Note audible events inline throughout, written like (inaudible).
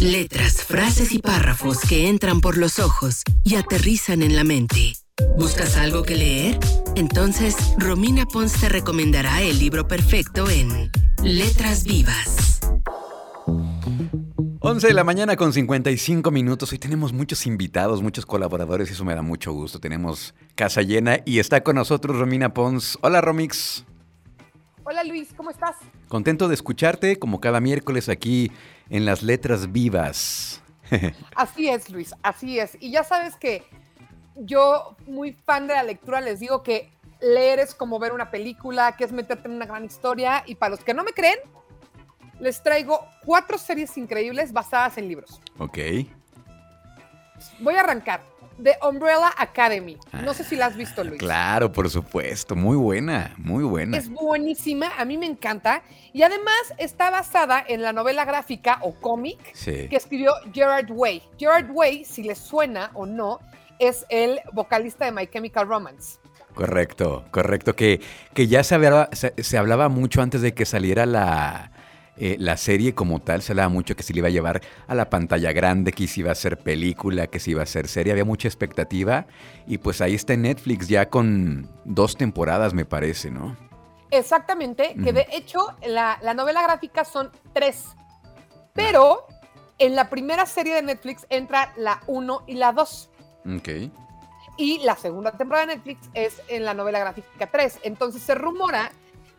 Letras, frases y párrafos que entran por los ojos y aterrizan en la mente. ¿Buscas algo que leer? Entonces, Romina Pons te recomendará el libro perfecto en Letras Vivas. 11 de la mañana con 55 minutos. Hoy tenemos muchos invitados, muchos colaboradores y eso me da mucho gusto. Tenemos casa llena y está con nosotros Romina Pons. Hola Romix. Hola Luis, ¿cómo estás? Contento de escucharte como cada miércoles aquí en las letras vivas. (laughs) así es Luis, así es. Y ya sabes que yo, muy fan de la lectura, les digo que leer es como ver una película, que es meterte en una gran historia. Y para los que no me creen, les traigo cuatro series increíbles basadas en libros. Ok. Voy a arrancar. The Umbrella Academy. No sé si la has visto, Luis. Claro, por supuesto. Muy buena, muy buena. Es buenísima, a mí me encanta. Y además está basada en la novela gráfica o cómic que escribió Gerard Way. Gerard Way, si les suena o no, es el vocalista de My Chemical Romance. Correcto, correcto. Que, que ya se se hablaba mucho antes de que saliera la, eh, la serie como tal se hablaba mucho que se le iba a llevar a la pantalla grande, que se iba a ser película, que se iba a ser serie, había mucha expectativa y pues ahí está en Netflix ya con dos temporadas me parece, ¿no? Exactamente, que de hecho la, novela gráfica son tres, pero en la primera serie de Netflix entra la 1 y la 2. Ok. Y la segunda temporada de Netflix es en la novela gráfica 3. Entonces se rumora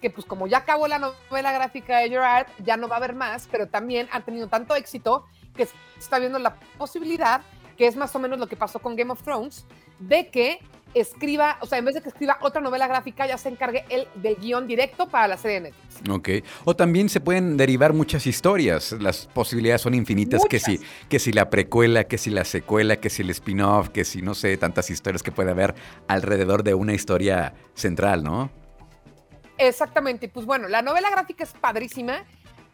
que pues como ya acabó la novela gráfica de Gerard, ya no va a haber más, pero también han tenido tanto éxito que se está viendo la posibilidad, que es más o menos lo que pasó con Game of Thrones, de que escriba, o sea, en vez de que escriba otra novela gráfica, ya se encargue él del guion directo para la serie de Netflix. Ok. O también se pueden derivar muchas historias. Las posibilidades son infinitas. Que si, que si la precuela, que si la secuela, que si el spin-off, que si no sé, tantas historias que puede haber alrededor de una historia central, ¿no? Exactamente, pues bueno, la novela gráfica es padrísima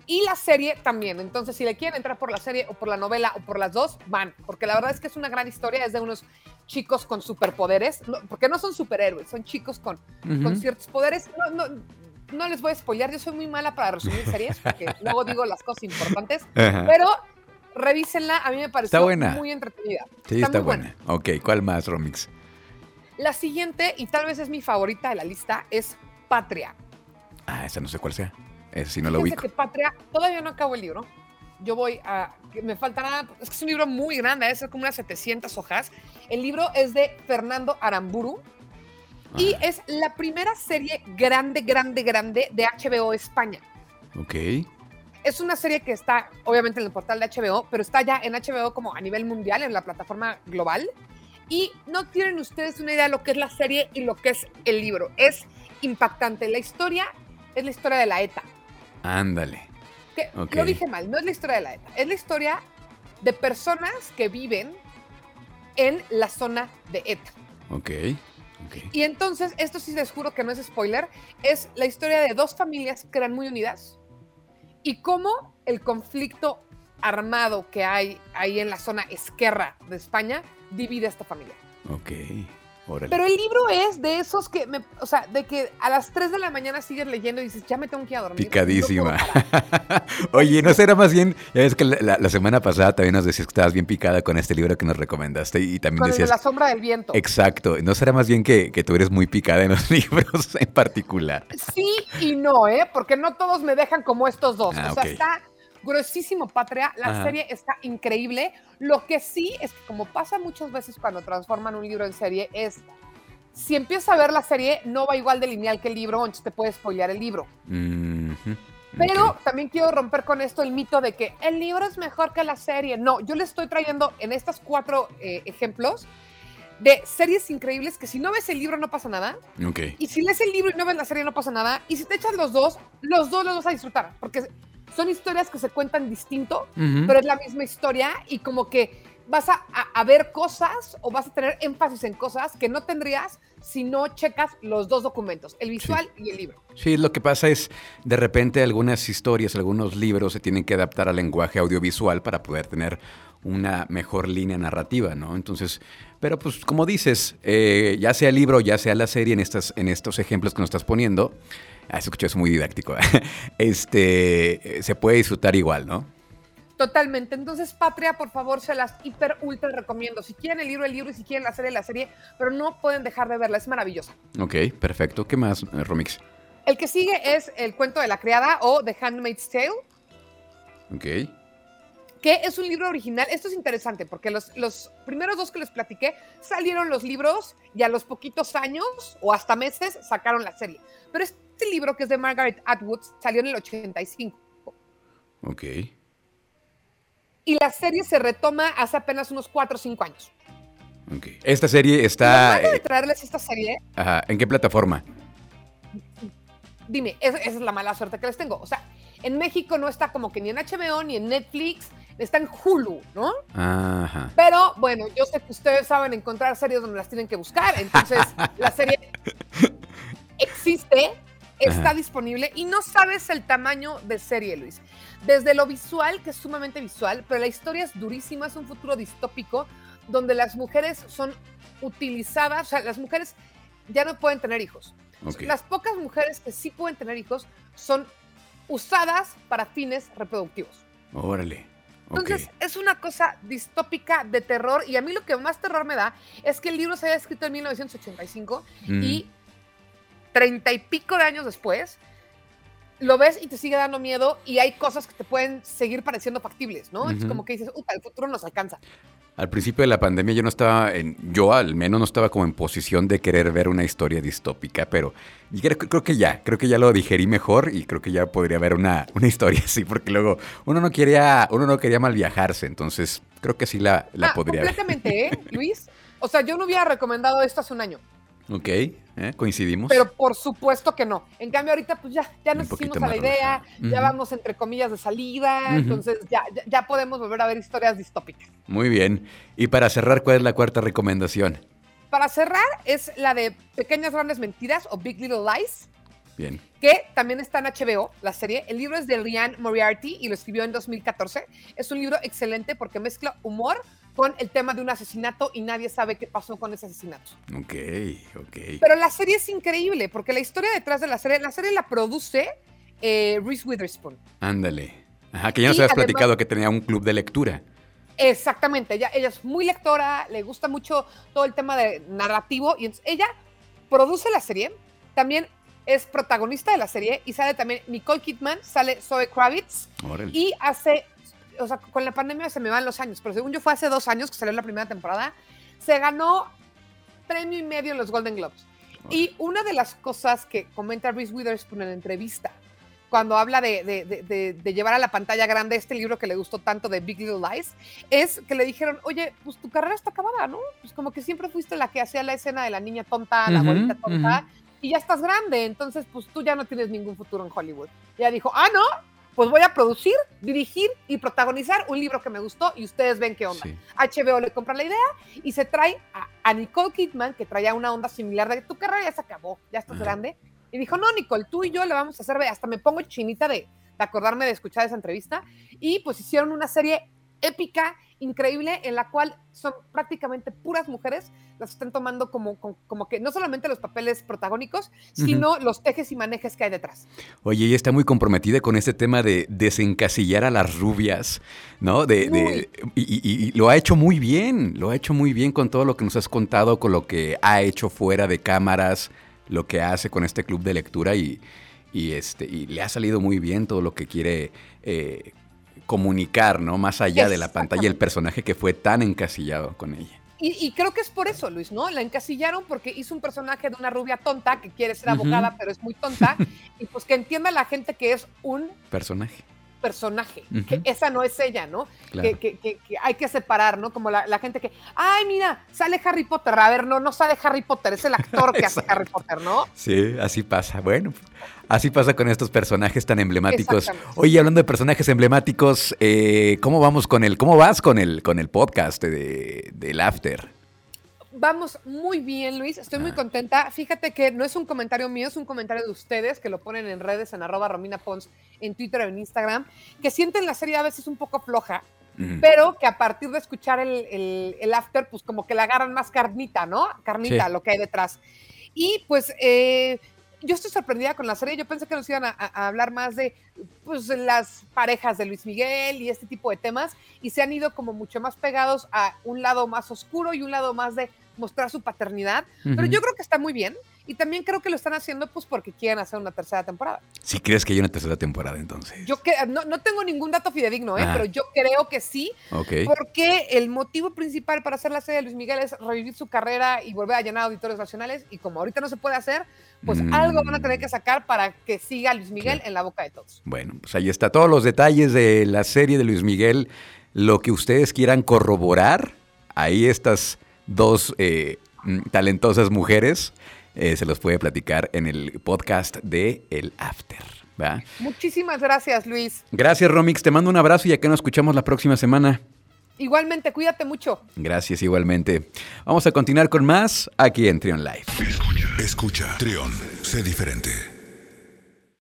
y la serie también. Entonces, si le quieren entrar por la serie o por la novela o por las dos, van, porque la verdad es que es una gran historia, es de unos chicos con superpoderes, porque no son superhéroes, son chicos con, con ciertos poderes. No, no, no, les voy a spoilear, yo soy muy mala para resumir series, porque (laughs) luego digo las cosas importantes, pero revísenla, a mí me pareció muy entretenida. Sí, está, buena. buena. Ok, ¿cuál más, Romix? La siguiente, y tal vez es mi favorita de la lista, es Patria. Ah, esa no sé cuál sea. Esa sí no lo ubico. que Patria, todavía no acabo el libro. Yo voy a. Me faltará. Es que es un libro muy grande, es como unas 700 hojas. El libro es de Fernando Aramburu. Y es la primera serie grande, grande, grande de HBO España. Ok. Es una serie que está, obviamente, en el portal de HBO, pero está ya en HBO como a nivel mundial, en la plataforma global. Y no tienen ustedes una idea de lo que es la serie y lo que es el libro. Es impactante. La historia es la historia de la ETA. Ándale. Lo dije mal, no es la historia de la ETA, es la historia de personas que viven en la zona de ETA. Ok. Y entonces, esto sí les juro que no es spoiler, es la historia de dos familias que eran muy unidas y cómo el conflicto armado que hay ahí en la zona esquerra de España divide a esta familia. Ok. Pero el libro es de esos que, me, o sea, de que a las 3 de la mañana sigues leyendo y dices, ya me tengo que ir a dormir. Picadísima. (laughs) Oye, ¿no será más bien? Ya ves que la, semana pasada también nos decías que estabas bien picada con este libro que nos recomendaste y también con decías... La sombra del viento. Exacto. ¿No será más bien que, que, tú eres muy picada en los (laughs) libros en particular? Sí y no, ¿eh? Porque no todos me dejan como estos dos. Ah, o sea, está gruesísimo, Patria. La serie está increíble. Lo que sí es que, como pasa muchas veces cuando transforman un libro en serie, es si empiezas a ver la serie, no va igual de lineal que el libro, entonces te puedes spoilear el libro. Pero también quiero romper con esto el mito de que el libro es mejor que la serie. No, yo le estoy trayendo en estos cuatro eh, ejemplos de series increíbles que si no ves el libro no pasa nada. Y si lees el libro y no ves la serie no pasa nada. Y si te echas los dos, los dos los vas a disfrutar. Porque son historias que se cuentan distinto, pero es la misma historia y como que vas a, ver cosas o vas a tener énfasis en cosas que no tendrías si no checas los dos documentos, el visual y el libro. Sí, lo que pasa es, de repente algunas historias, algunos libros se tienen que adaptar al lenguaje audiovisual para poder tener una mejor línea narrativa, ¿no? Entonces, pero pues como dices, eh, ya sea el libro, ya sea la serie, en, estas, en estos ejemplos que nos estás poniendo, Ah, escucho, es muy didáctico. (laughs) Este, se puede disfrutar igual, ¿no? Totalmente. Entonces, Patria, por favor, se las hiper ultra recomiendo. Si quieren el libro, el libro, y si quieren la serie, la serie, pero no pueden dejar de verla, es maravillosa. Ok, perfecto. ¿Qué más, eh, Romix? El que sigue es El cuento de la criada o The Handmaid's Tale. Ok. Que es un libro original. Esto es interesante porque los, los primeros dos que les platiqué salieron los libros y a los poquitos años o hasta meses sacaron la serie. Pero este libro, que es de Margaret Atwood, salió en el 85. Ok. Y la serie se retoma hace apenas unos 4 o 5 años. Ok. Esta serie está. de traerles esta serie. Ajá. ¿En qué plataforma? Dime, esa, es la mala suerte que les tengo. O sea, en México no está como que ni en HBO ni en Netflix, está en Hulu, ¿no? Ajá. Pero bueno, yo sé que ustedes saben encontrar series donde las tienen que buscar, entonces (laughs) la serie existe, está disponible y no sabes el tamaño de serie, Luis. Desde lo visual, que es sumamente visual, pero la historia es durísima, es un futuro distópico donde las mujeres son utilizadas, o sea, las mujeres ya no pueden tener hijos. Las pocas mujeres que sí pueden tener hijos son usadas para fines reproductivos. Órale. Entonces, es una cosa distópica de terror y a mí lo que más terror me da es que el libro se haya escrito en 1985 y treinta y pico de años después lo ves y te sigue dando miedo y hay cosas que te pueden seguir pareciendo factibles, ¿no? Es como que dices, uy, el futuro nos alcanza. Al principio de la pandemia yo no estaba, en, yo al menos no estaba como en posición de querer ver una historia distópica, pero creo, que ya, creo que ya lo digerí mejor y creo que ya podría haber una, (laughs) una historia así, porque luego uno no quería, uno no quería mal viajarse, entonces creo que sí la, la ah, podría completamente, ¿eh, (laughs) Luis? O sea, yo no hubiera recomendado esto hace un año. Ok, ¿eh? coincidimos. Pero por supuesto que no. En cambio, ahorita pues ya, ya nos hicimos a la idea, ya vamos entre comillas de salida, entonces ya, ya, podemos volver a ver historias distópicas. Muy bien. Y para cerrar, ¿cuál es la cuarta recomendación? Para cerrar es la de Pequeñas Grandes Mentiras o Big Little Lies. Bien. Que también está en HBO, la serie. El libro es de Rian Moriarty y lo escribió en 2014. Es un libro excelente porque mezcla humor con el tema de un asesinato y nadie sabe qué pasó con ese asesinato. Ok, ok. Pero la serie es increíble porque la historia detrás de la serie, la serie la produce eh, Reese Witherspoon. Ándale. Ajá, que ya nos habías platicado que tenía un club de lectura. Exactamente, ella, ella es muy lectora, le gusta mucho todo el tema de narrativo y entonces ella produce la serie, también es protagonista de la serie y sale también Nicole Kidman, sale Zoe Kravitz y hace, o sea, con la pandemia se me van los años, pero según yo fue hace dos años que salió la primera temporada, se ganó premio y medio en los Golden Globes. Y una de las cosas que comenta Reese Witherspoon en la entrevista, cuando habla de, de, de, llevar a la pantalla grande este libro que le gustó tanto de Big Little Lies, es que le dijeron, oye, pues tu carrera está acabada, ¿no? Pues como que siempre fuiste la que hacía la escena de la niña tonta, la abuelita tonta, y ya estás grande, entonces pues tú ya no tienes ningún futuro en Hollywood. Y ella dijo, ah, no, pues voy a producir, dirigir y protagonizar un libro que me gustó y ustedes ven qué onda. HBO le compra la idea y se trae a, Nicole Kidman, que traía una onda similar de tu carrera ya se acabó, ya estás grande. Y dijo, no, Nicole, tú y yo le vamos a hacer, hasta me pongo chinita de, de acordarme de escuchar esa entrevista. Y pues hicieron una serie épica, increíble, en la cual son prácticamente puras mujeres, las están tomando como, como, que no solamente los papeles protagónicos, sino los tejes y manejes que hay detrás. Oye, ella está muy comprometida con este tema de desencasillar a las rubias, ¿no? De, y, lo ha hecho muy bien, lo ha hecho muy bien con todo lo que nos has contado, con lo que ha hecho fuera de cámaras, lo que hace con este club de lectura y, y este, y le ha salido muy bien todo lo que quiere eh, comunicar, ¿no? Más allá de la pantalla, el personaje que fue tan encasillado con ella. Y, creo que es por eso, Luis, ¿no? La encasillaron porque hizo un personaje de una rubia tonta que quiere ser abogada, pero es muy tonta, (laughs) y pues que entienda la gente que es un personaje personaje, que esa no es ella, ¿no? Que, hay que separar, ¿no? Como la, gente que, ay, mira, sale Harry Potter. A ver, no, no sale Harry Potter, es el actor que (laughs) hace Harry Potter, ¿no? Sí, así pasa. Bueno, así pasa con estos personajes tan emblemáticos. Oye, hablando de personajes emblemáticos, eh, ¿cómo vamos con el, cómo vas con el, con el podcast de, del After? Vamos muy bien, Luis. Estoy muy ah. contenta. Fíjate que no es un comentario mío, es un comentario de ustedes que lo ponen en redes, en arroba Romina Pons, en Twitter o en Instagram, que sienten la serie a veces un poco floja, pero que a partir de escuchar el, el, after, pues como que le agarran más carnita, ¿no? Carnita, lo que hay detrás. Y pues eh, yo estoy sorprendida con la serie. Yo pensé que nos iban a, hablar más de pues, las parejas de Luis Miguel y este tipo de temas, y se han ido como mucho más pegados a un lado más oscuro y un lado más de mostrar su paternidad. Pero yo creo que está muy bien. Y también creo que lo están haciendo pues porque quieren hacer una tercera temporada. Si crees que hay una tercera temporada entonces. Yo que, no, no tengo ningún dato fidedigno, ¿eh? Ah. pero yo creo que sí. Porque el motivo principal para hacer la serie de Luis Miguel es revivir su carrera y volver a llenar auditores nacionales. Y como ahorita no se puede hacer, pues mm. algo van a tener que sacar para que siga Luis Miguel en la boca de todos. Bueno, pues ahí está todos los detalles de la serie de Luis Miguel. Lo que ustedes quieran corroborar, ahí estas dos eh, mm, talentosas mujeres eh, se los puede platicar en el podcast de El After. Muchísimas gracias, Luis. Gracias, Romix. Te mando un abrazo y acá nos escuchamos la próxima semana. Igualmente, cuídate mucho. Gracias, igualmente. Vamos a continuar con más aquí en Trion Live. Escucha, escucha. Trion, sé diferente.